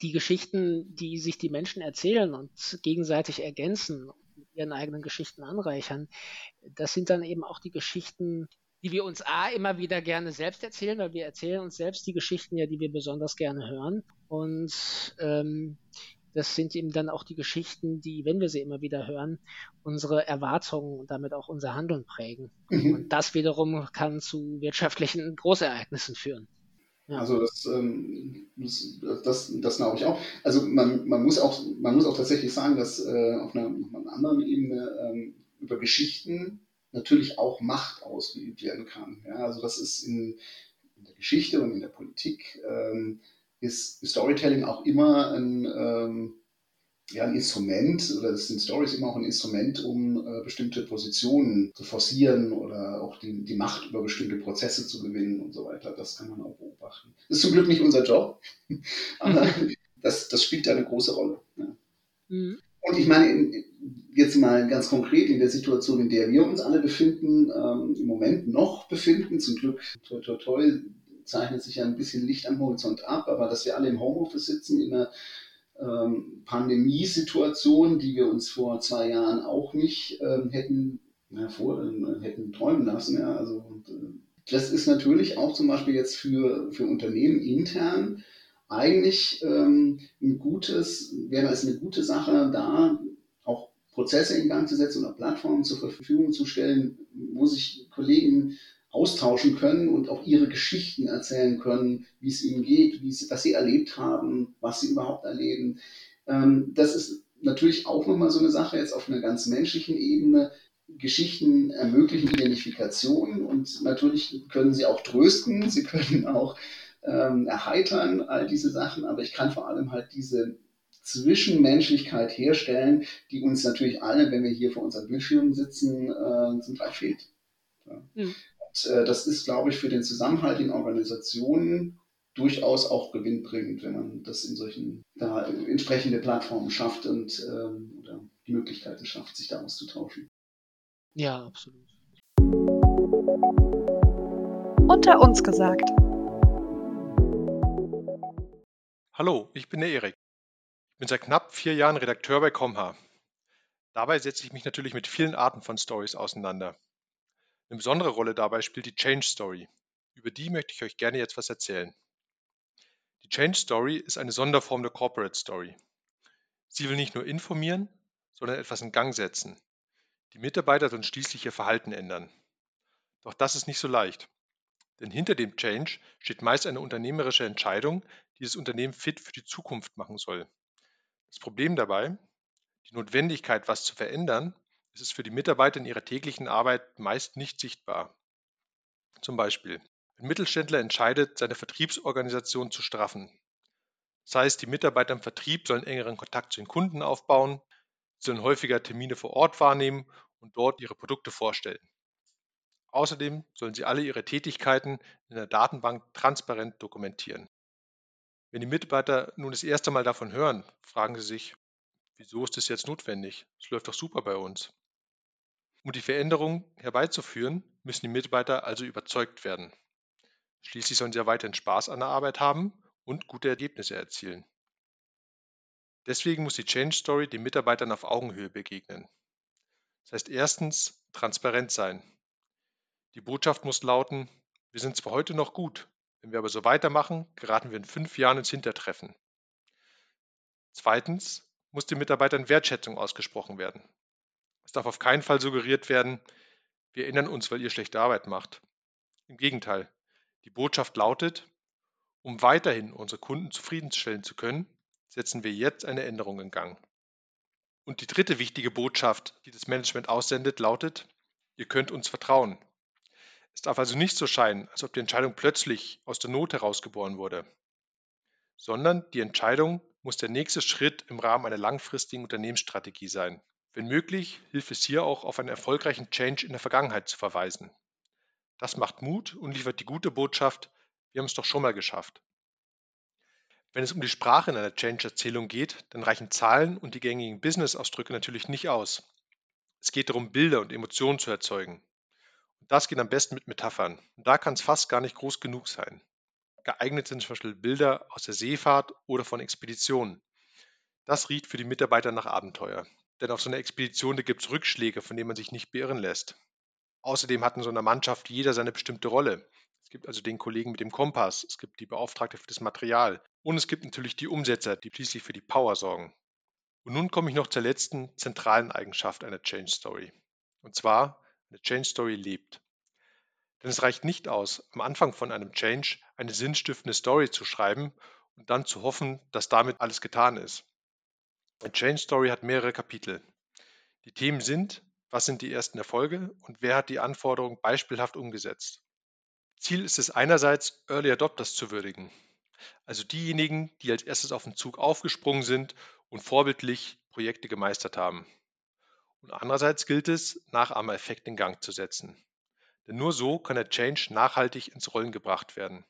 die Geschichten, die sich die Menschen erzählen und gegenseitig ergänzen ihren eigenen Geschichten anreichern. Das sind dann eben auch die Geschichten, die wir uns A immer wieder gerne selbst erzählen, weil wir erzählen uns selbst die Geschichten ja, die wir besonders gerne hören. Und ähm, das sind eben dann auch die Geschichten, die, wenn wir sie immer wieder hören, unsere Erwartungen und damit auch unser Handeln prägen. Mhm. Und das wiederum kann zu wirtschaftlichen Großereignissen führen. Also das, ähm, das, das, das, glaube ich auch. Also man, man, muss auch, man muss auch tatsächlich sagen, dass äh, auf, einer, auf, einer, anderen Ebene ähm, über Geschichten natürlich auch Macht ausgeübt werden kann. Ja, also das ist in, in der Geschichte und in der Politik ähm, ist Storytelling auch immer ein, ähm, ja, ein Instrument, oder das sind Stories immer auch ein Instrument, um äh, bestimmte Positionen zu forcieren oder auch die, die Macht über bestimmte Prozesse zu gewinnen und so weiter. Das kann man auch beobachten. Das ist zum Glück nicht unser Job, [LAUGHS] aber [LAUGHS] das, das spielt eine große Rolle. Ja. Mhm. Und ich meine, jetzt mal ganz konkret in der Situation, in der wir uns alle befinden, ähm, im Moment noch befinden, zum Glück, toi, toi, toi, zeichnet sich ja ein bisschen Licht am Horizont ab, aber dass wir alle im Homeoffice sitzen, in einer ähm, Pandemiesituation, die wir uns vor zwei Jahren auch nicht ähm, hätten, ja, vor, äh, hätten träumen lassen. Ja, also, und, äh, das ist natürlich auch zum Beispiel jetzt für, für Unternehmen intern eigentlich ähm, ein gutes, wäre es eine gute Sache, da auch Prozesse in Gang zu setzen oder Plattformen zur Verfügung zu stellen, wo sich Kollegen austauschen können und auch ihre Geschichten erzählen können, wie es ihnen geht, wie sie, was sie erlebt haben, was sie überhaupt erleben. Ähm, das ist natürlich auch nochmal so eine Sache jetzt auf einer ganz menschlichen Ebene. Geschichten ermöglichen Identifikation und natürlich können sie auch trösten, [LAUGHS] sie können auch ähm, erheitern, all diese Sachen, aber ich kann vor allem halt diese Zwischenmenschlichkeit herstellen, die uns natürlich alle, wenn wir hier vor unseren Bildschirmen sitzen, äh, zum Teil fehlt. Ja. Mhm. Äh, das ist, glaube ich, für den Zusammenhalt in Organisationen durchaus auch gewinnbringend, wenn man das in solchen da entsprechende Plattformen schafft und ähm, oder die Möglichkeiten schafft, sich da auszutauschen. Ja, absolut. Unter uns gesagt. Hallo, ich bin der Erik. Ich bin seit knapp vier Jahren Redakteur bei Comha. Dabei setze ich mich natürlich mit vielen Arten von Stories auseinander. Eine besondere Rolle dabei spielt die Change Story. Über die möchte ich euch gerne jetzt was erzählen. Die Change Story ist eine Sonderform der Corporate Story. Sie will nicht nur informieren, sondern etwas in Gang setzen. Die Mitarbeiter sollen schließlich ihr Verhalten ändern. Doch das ist nicht so leicht. Denn hinter dem Change steht meist eine unternehmerische Entscheidung, die das Unternehmen fit für die Zukunft machen soll. Das Problem dabei, die Notwendigkeit, was zu verändern, ist es für die Mitarbeiter in ihrer täglichen Arbeit meist nicht sichtbar. Zum Beispiel, ein Mittelständler entscheidet, seine Vertriebsorganisation zu straffen. Das heißt, die Mitarbeiter im Vertrieb sollen engeren Kontakt zu den Kunden aufbauen, sollen häufiger Termine vor Ort wahrnehmen und dort ihre Produkte vorstellen. Außerdem sollen sie alle ihre Tätigkeiten in der Datenbank transparent dokumentieren. Wenn die Mitarbeiter nun das erste Mal davon hören, fragen sie sich, wieso ist das jetzt notwendig? Es läuft doch super bei uns. Um die Veränderung herbeizuführen, müssen die Mitarbeiter also überzeugt werden. Schließlich sollen sie ja weiterhin Spaß an der Arbeit haben und gute Ergebnisse erzielen. Deswegen muss die Change Story den Mitarbeitern auf Augenhöhe begegnen. Das heißt erstens transparent sein. Die Botschaft muss lauten, wir sind zwar heute noch gut, wenn wir aber so weitermachen, geraten wir in fünf Jahren ins Hintertreffen. Zweitens muss den Mitarbeitern Wertschätzung ausgesprochen werden. Es darf auf keinen Fall suggeriert werden, wir erinnern uns, weil ihr schlechte Arbeit macht. Im Gegenteil, die Botschaft lautet, um weiterhin unsere Kunden zufriedenstellen zu können, setzen wir jetzt eine Änderung in Gang. Und die dritte wichtige Botschaft, die das Management aussendet, lautet, ihr könnt uns vertrauen. Es darf also nicht so scheinen, als ob die Entscheidung plötzlich aus der Not herausgeboren wurde, sondern die Entscheidung muss der nächste Schritt im Rahmen einer langfristigen Unternehmensstrategie sein. Wenn möglich, hilft es hier auch auf einen erfolgreichen Change in der Vergangenheit zu verweisen. Das macht Mut und liefert die gute Botschaft, wir haben es doch schon mal geschafft. Wenn es um die Sprache in einer Change-Erzählung geht, dann reichen Zahlen und die gängigen Business-Ausdrücke natürlich nicht aus. Es geht darum, Bilder und Emotionen zu erzeugen. Das geht am besten mit Metaphern. Und da kann es fast gar nicht groß genug sein. Geeignet sind zum Beispiel Bilder aus der Seefahrt oder von Expeditionen. Das riecht für die Mitarbeiter nach Abenteuer. Denn auf so einer Expedition gibt es Rückschläge, von denen man sich nicht beirren lässt. Außerdem hat in so einer Mannschaft jeder seine bestimmte Rolle. Es gibt also den Kollegen mit dem Kompass, es gibt die Beauftragte für das Material und es gibt natürlich die Umsetzer, die schließlich für die Power sorgen. Und nun komme ich noch zur letzten zentralen Eigenschaft einer Change Story. Und zwar eine Change Story lebt. Denn es reicht nicht aus, am Anfang von einem Change eine sinnstiftende Story zu schreiben und dann zu hoffen, dass damit alles getan ist. Eine Change Story hat mehrere Kapitel. Die Themen sind, was sind die ersten Erfolge und wer hat die Anforderungen beispielhaft umgesetzt. Ziel ist es einerseits, Early Adopters zu würdigen, also diejenigen, die als erstes auf den Zug aufgesprungen sind und vorbildlich Projekte gemeistert haben. Und andererseits gilt es, Nachahmereffekt in Gang zu setzen. Denn nur so kann der Change nachhaltig ins Rollen gebracht werden.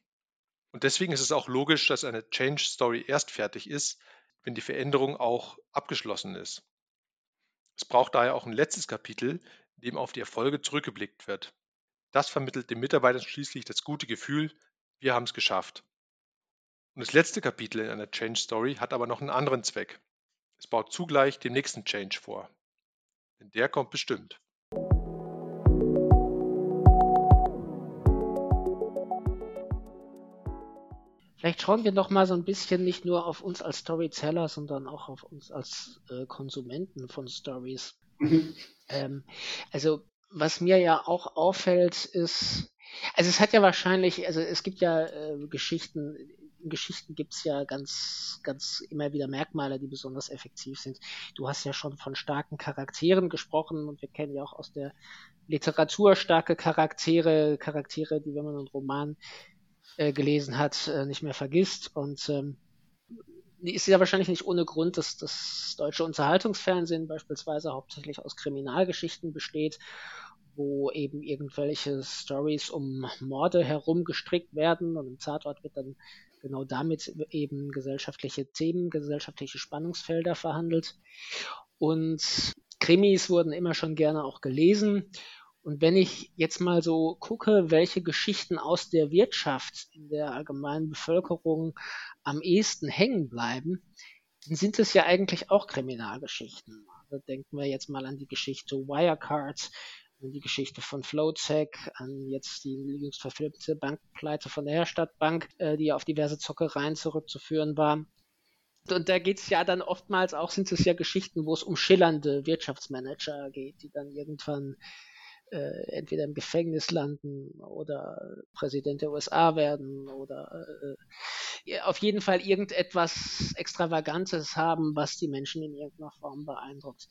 Und deswegen ist es auch logisch, dass eine Change Story erst fertig ist, wenn die Veränderung auch abgeschlossen ist. Es braucht daher auch ein letztes Kapitel, in dem auf die Erfolge zurückgeblickt wird. Das vermittelt den Mitarbeitern schließlich das gute Gefühl, wir haben es geschafft. Und das letzte Kapitel in einer Change Story hat aber noch einen anderen Zweck. Es baut zugleich den nächsten Change vor. Denn der kommt bestimmt. Vielleicht schauen wir noch mal so ein bisschen nicht nur auf uns als Storyteller, sondern auch auf uns als äh, Konsumenten von Stories. Mhm. Ähm, also was mir ja auch auffällt, ist, also es hat ja wahrscheinlich, also es gibt ja äh, Geschichten, in Geschichten gibt es ja ganz, ganz immer wieder Merkmale, die besonders effektiv sind. Du hast ja schon von starken Charakteren gesprochen und wir kennen ja auch aus der Literatur starke Charaktere, Charaktere, die, wenn man einen Roman äh, gelesen hat, äh, nicht mehr vergisst. Und ähm, ist ja wahrscheinlich nicht ohne Grund, dass das deutsche Unterhaltungsfernsehen beispielsweise hauptsächlich aus Kriminalgeschichten besteht wo eben irgendwelche Stories um Morde herum gestrickt werden und im Tatort wird dann genau damit eben gesellschaftliche Themen, gesellschaftliche Spannungsfelder verhandelt. Und Krimis wurden immer schon gerne auch gelesen. Und wenn ich jetzt mal so gucke, welche Geschichten aus der Wirtschaft in der allgemeinen Bevölkerung am ehesten hängen bleiben, dann sind es ja eigentlich auch Kriminalgeschichten. Also denken wir jetzt mal an die Geschichte Wirecard, an die Geschichte von Flowtech, an jetzt die jüngst verfilmte Bankpleite von der Herstadtbank, äh, die auf diverse Zockereien zurückzuführen war. Und da geht es ja dann oftmals auch, sind es ja Geschichten, wo es um schillernde Wirtschaftsmanager geht, die dann irgendwann äh, entweder im Gefängnis landen oder Präsident der USA werden oder äh, auf jeden Fall irgendetwas Extravagantes haben, was die Menschen in irgendeiner Form beeindruckt.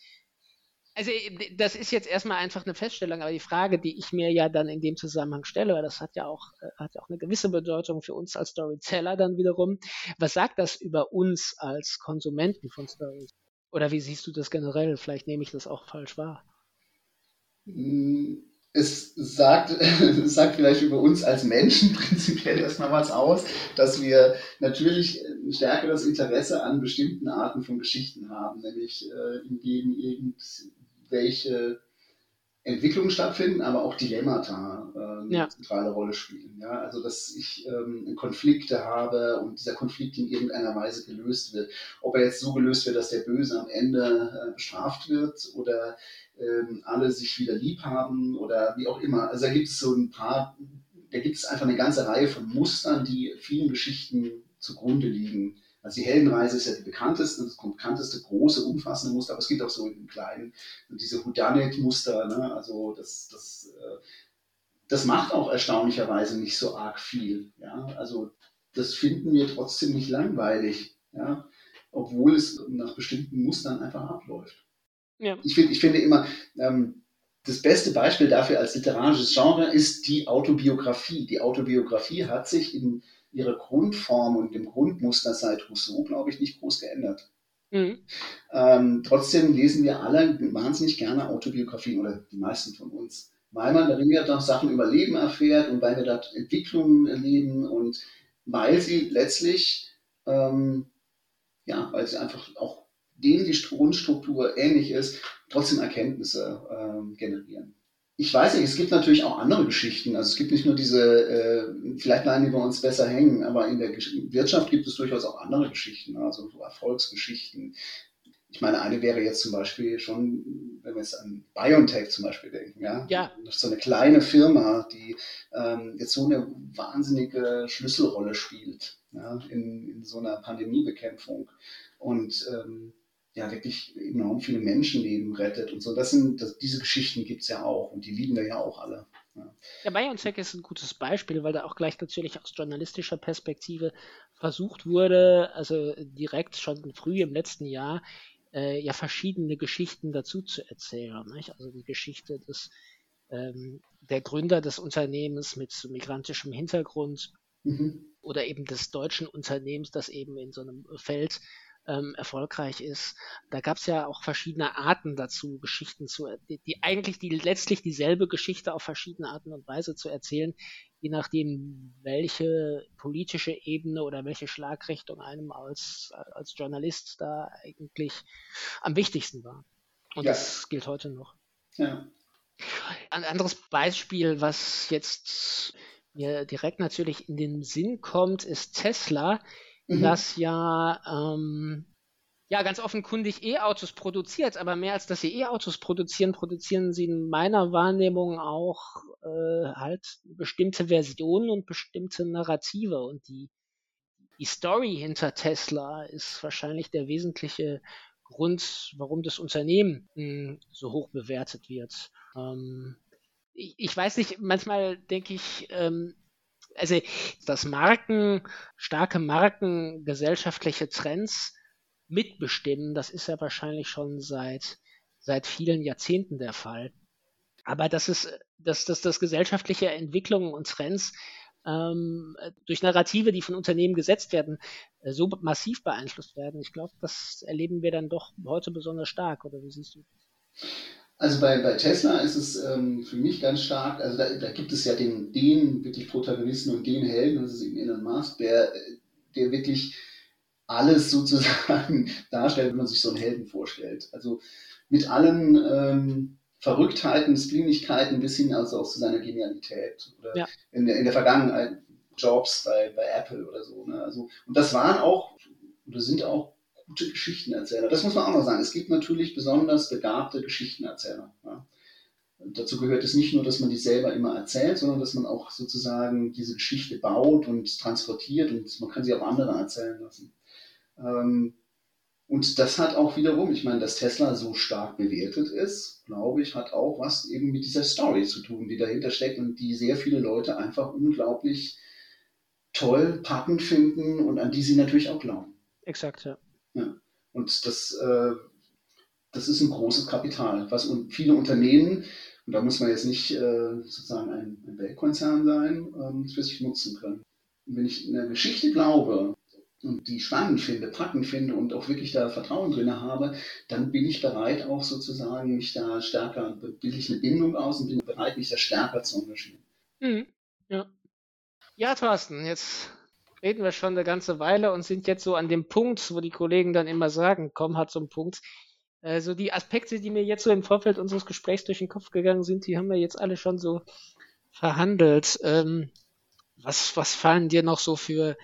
Also das ist jetzt erstmal einfach eine Feststellung, aber die Frage, die ich mir ja dann in dem Zusammenhang stelle, das hat ja auch, äh, hat ja auch eine gewisse Bedeutung für uns als Storyteller dann wiederum. Was sagt das über uns als Konsumenten von Stories? Oder wie siehst du das generell? Vielleicht nehme ich das auch falsch wahr. Mm, es sagt, [LAUGHS] es sagt vielleicht über uns als Menschen [LAUGHS] prinzipiell erstmal was aus, dass wir natürlich ein stärkeres Interesse an bestimmten Arten von Geschichten haben, nämlich äh, in denen irgendwelche Entwicklungen stattfinden, aber auch Dilemmata äh, ja. eine zentrale Rolle spielen. Ja? Also dass ich ähm, Konflikte habe und dieser Konflikt in irgendeiner Weise gelöst wird. Ob er jetzt so gelöst wird, dass der Böse am Ende äh, bestraft wird oder ähm, alle sich wieder lieb haben oder wie auch immer. Also da gibt es so ein paar, da gibt es einfach eine ganze Reihe von Mustern, die vielen Geschichten zugrunde liegen. Also die Heldenreise ist ja die bekannteste, das bekannteste große, umfassende Muster, aber es gibt auch so in kleinen diese Houdanet-Muster, ne? also das, das, äh, das macht auch erstaunlicherweise nicht so arg viel. Ja? Also das finden wir trotzdem nicht langweilig, ja? obwohl es nach bestimmten Mustern einfach abläuft. Ja. Ich, find, ich finde immer, ähm, das beste Beispiel dafür als literarisches Genre ist die Autobiografie. Die Autobiografie hat sich in ihre Grundform und dem Grundmuster seit Rousseau, glaube ich, nicht groß geändert. Mhm. Ähm, trotzdem lesen wir alle wahnsinnig gerne Autobiografien oder die meisten von uns, weil man darin ja doch Sachen über Leben erfährt und weil wir dort Entwicklungen erleben und weil sie letztlich, ähm, ja, weil sie einfach auch denen die Grundstruktur ähnlich ist, trotzdem Erkenntnisse ähm, generieren ich weiß nicht, es gibt natürlich auch andere Geschichten. Also es gibt nicht nur diese, äh, vielleicht bleiben die bei uns besser hängen, aber in der Wirtschaft gibt es durchaus auch andere Geschichten, also so Erfolgsgeschichten. Ich meine, eine wäre jetzt zum Beispiel schon, wenn wir jetzt an BioNTech zum Beispiel denken, ja, ja. so eine kleine Firma, die ähm, jetzt so eine wahnsinnige Schlüsselrolle spielt ja, in, in so einer Pandemiebekämpfung. Und ähm, ja wirklich enorm viele Menschenleben rettet und so. Das sind, das, diese Geschichten gibt es ja auch und die lieben wir ja auch alle. Ja. ja, BioNTech ist ein gutes Beispiel, weil da auch gleich natürlich aus journalistischer Perspektive versucht wurde, also direkt schon früh im letzten Jahr, äh, ja verschiedene Geschichten dazu zu erzählen. Nicht? Also die Geschichte des ähm, der Gründer des Unternehmens mit migrantischem Hintergrund mhm. oder eben des deutschen Unternehmens, das eben in so einem Feld ähm, erfolgreich ist. Da gab es ja auch verschiedene Arten dazu, Geschichten zu, die, die eigentlich die letztlich dieselbe Geschichte auf verschiedene Arten und Weise zu erzählen, je nachdem, welche politische Ebene oder welche Schlagrichtung einem als, als Journalist da eigentlich am wichtigsten war. Und ja. das gilt heute noch. Ja. Ein anderes Beispiel, was jetzt mir direkt natürlich in den Sinn kommt, ist Tesla, mhm. das ja, ähm, ja ganz offenkundig E-Autos produziert, aber mehr als dass sie E-Autos produzieren, produzieren sie in meiner Wahrnehmung auch äh, halt bestimmte Versionen und bestimmte Narrative und die die Story hinter Tesla ist wahrscheinlich der wesentliche Grund, warum das Unternehmen mh, hm, so hoch bewertet wird. Ähm, ich, ich, weiß nicht, manchmal denke ich, ähm, also dass Marken, starke Marken gesellschaftliche Trends mitbestimmen, das ist ja wahrscheinlich schon seit, seit vielen Jahrzehnten der Fall. Aber dass es, dass, dass, dass gesellschaftliche Entwicklungen und Trends ähm, durch Narrative, die von Unternehmen gesetzt werden, äh, so massiv beeinflusst werden. Ich glaube, das erleben wir dann doch heute besonders stark, oder wie siehst du? Also bei, bei Tesla ist es ähm, für mich ganz stark, also da, da gibt es ja den, den wirklich Protagonisten und den Helden, das ist eben Elon Musk, der, der wirklich alles sozusagen [LAUGHS] darstellt, wenn man sich so einen Helden vorstellt. Also mit allen ähm, Verrücktheiten, Splinigkeiten bis hin also auch zu seiner Genialität. Oder ja. in, der, in der Vergangenheit Jobs bei, bei Apple oder so. Ne? Also, und das waren auch, oder sind auch gute Geschichtenerzähler. Das muss man auch noch sagen. Es gibt natürlich besonders begabte Geschichtenerzähler. Ja. dazu gehört es nicht nur, dass man die selber immer erzählt, sondern dass man auch sozusagen diese Geschichte baut und transportiert und man kann sie auch anderen erzählen lassen. Ähm, Und das hat auch wiederum, ich meine, dass Tesla so stark bewertet ist, glaube ich, hat auch was eben mit dieser Story zu tun, die dahinter steckt und die sehr viele Leute einfach unglaublich toll, packend finden und an die sie natürlich auch glauben. Exakt, ja. Und das, äh, das ist ein großes Kapital, was viele Unternehmen, und da muss man jetzt nicht äh, sozusagen ein, ein Weltkonzern sein, ähm, für sich nutzen können. Und wenn ich in eine Geschichte glaube, und die spannend finde, packend finde und auch wirklich da Vertrauen drin habe, dann bin ich bereit auch sozusagen mich da stärker, bilde ich eine Bindung aus und bin bereit, mich da stärker zu engagieren. Mhm. Ja. Ja, Thorsten, jetzt reden wir schon eine ganze Weile und sind jetzt so an dem Punkt, wo die Kollegen dann immer sagen, komm, hat zum Punkt. Also die Aspekte, die mir jetzt so im Vorfeld unseres Gesprächs durch den Kopf gegangen sind, die haben wir jetzt alle schon so verhandelt. Ähm, was, was fallen dir noch so für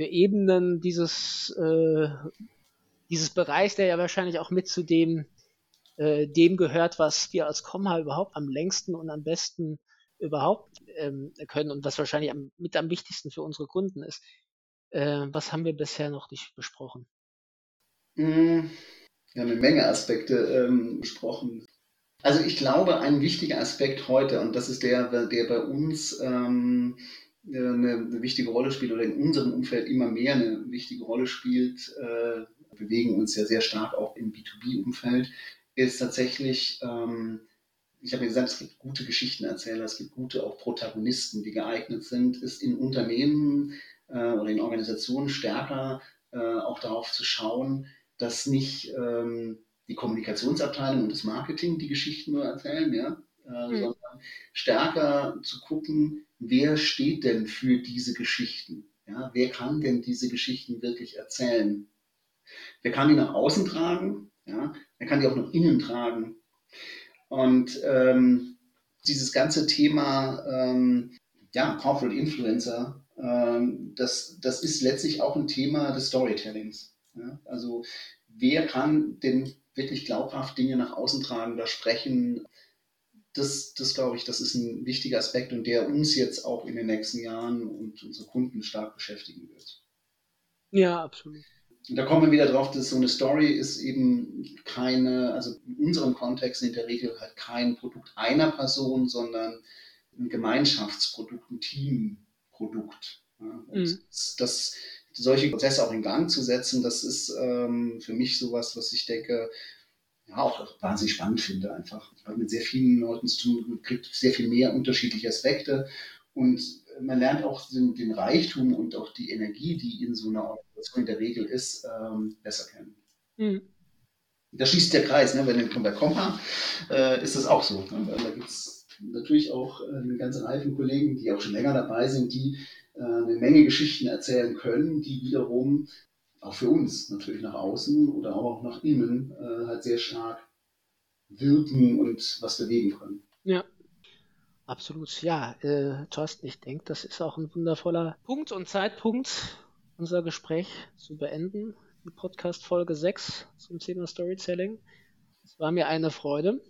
für Ebenen dieses, äh, dieses Bereich, der ja wahrscheinlich auch mit zu dem, äh, dem gehört, was wir als Komma überhaupt am längsten und am besten überhaupt ähm, können und was wahrscheinlich am, mit am wichtigsten für unsere Kunden ist. Äh, was haben wir bisher noch nicht besprochen? Hm, wir haben eine Menge Aspekte ähm, besprochen. Also ich glaube, ein wichtiger Aspekt heute, und das ist der, der bei uns ähm, eine, eine, wichtige Rolle spielt oder in unserem Umfeld immer mehr eine wichtige Rolle spielt, äh, bewegen uns ja sehr stark auch im B2B-Umfeld, ist tatsächlich, ähm, ich habe ja gesagt, es gibt gute Geschichtenerzähler, es gibt gute auch Protagonisten, die geeignet sind, ist in Unternehmen äh, oder in Organisationen stärker äh, auch darauf zu schauen, dass nicht ähm, die Kommunikationsabteilung und das Marketing die Geschichten nur erzählen, ja, äh, mhm. sondern stärker zu gucken, wer steht denn für diese Geschichten? Ja, wer kann denn diese Geschichten wirklich erzählen? Wer kann die nach außen tragen? Ja, wer kann die auch nach innen tragen? Und ähm, dieses ganze Thema ähm, ja, Corporate Influencer, ähm, das, das ist letztlich auch ein Thema des Storytellings. Ja? Also wer kann denn wirklich glaubhaft Dinge nach außen tragen oder sprechen? das, das glaube ich, das ist ein wichtiger Aspekt und der uns jetzt auch in den nächsten Jahren und unsere Kunden stark beschäftigen wird. Ja, absolut. Und da kommen wir wieder drauf, dass so eine Story ist eben keine, also in unserem Kontext in der Regel halt kein Produkt einer Person, sondern ein Gemeinschaftsprodukt, ein Teamprodukt. Ja, mhm. das, solche Prozesse auch in Gang zu setzen, das ist ähm, für mich sowas, was ich denke, ja, auch wahnsinnig spannend finde einfach. Ich habe mit sehr vielen Leuten zu tun, kriegt sehr viel mehr unterschiedliche Aspekte und man lernt auch den, den, Reichtum und auch die Energie, die in so einer Organisation in der Regel ist, ähm, besser kennen. Mhm. Da schließt der Kreis, ne? wenn wir bei Komma äh, ist das auch so. Ne? Da gibt es natürlich auch äh, eine ganze Reihe von Kollegen, die auch schon länger dabei sind, die äh, eine Menge Geschichten erzählen können, die wiederum auch für uns natürlich nach außen oder auch nach innen äh, halt sehr stark wirken und was bewegen können. Absolut. Ja, äh, Thorsten, ich denke, das ist auch ein wundervoller Punkt und Zeitpunkt, unser Gespräch zu beenden. Die Podcast Folge 6 zum Thema Storytelling. Es war mir eine Freude.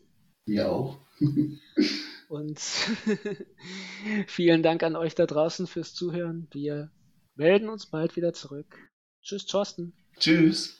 Mir auch. [LAUGHS] und [LAUGHS] vielen Dank an euch da draußen fürs Zuhören. Wir melden uns bald wieder zurück. Tschüss, Thorsten. Tschüss.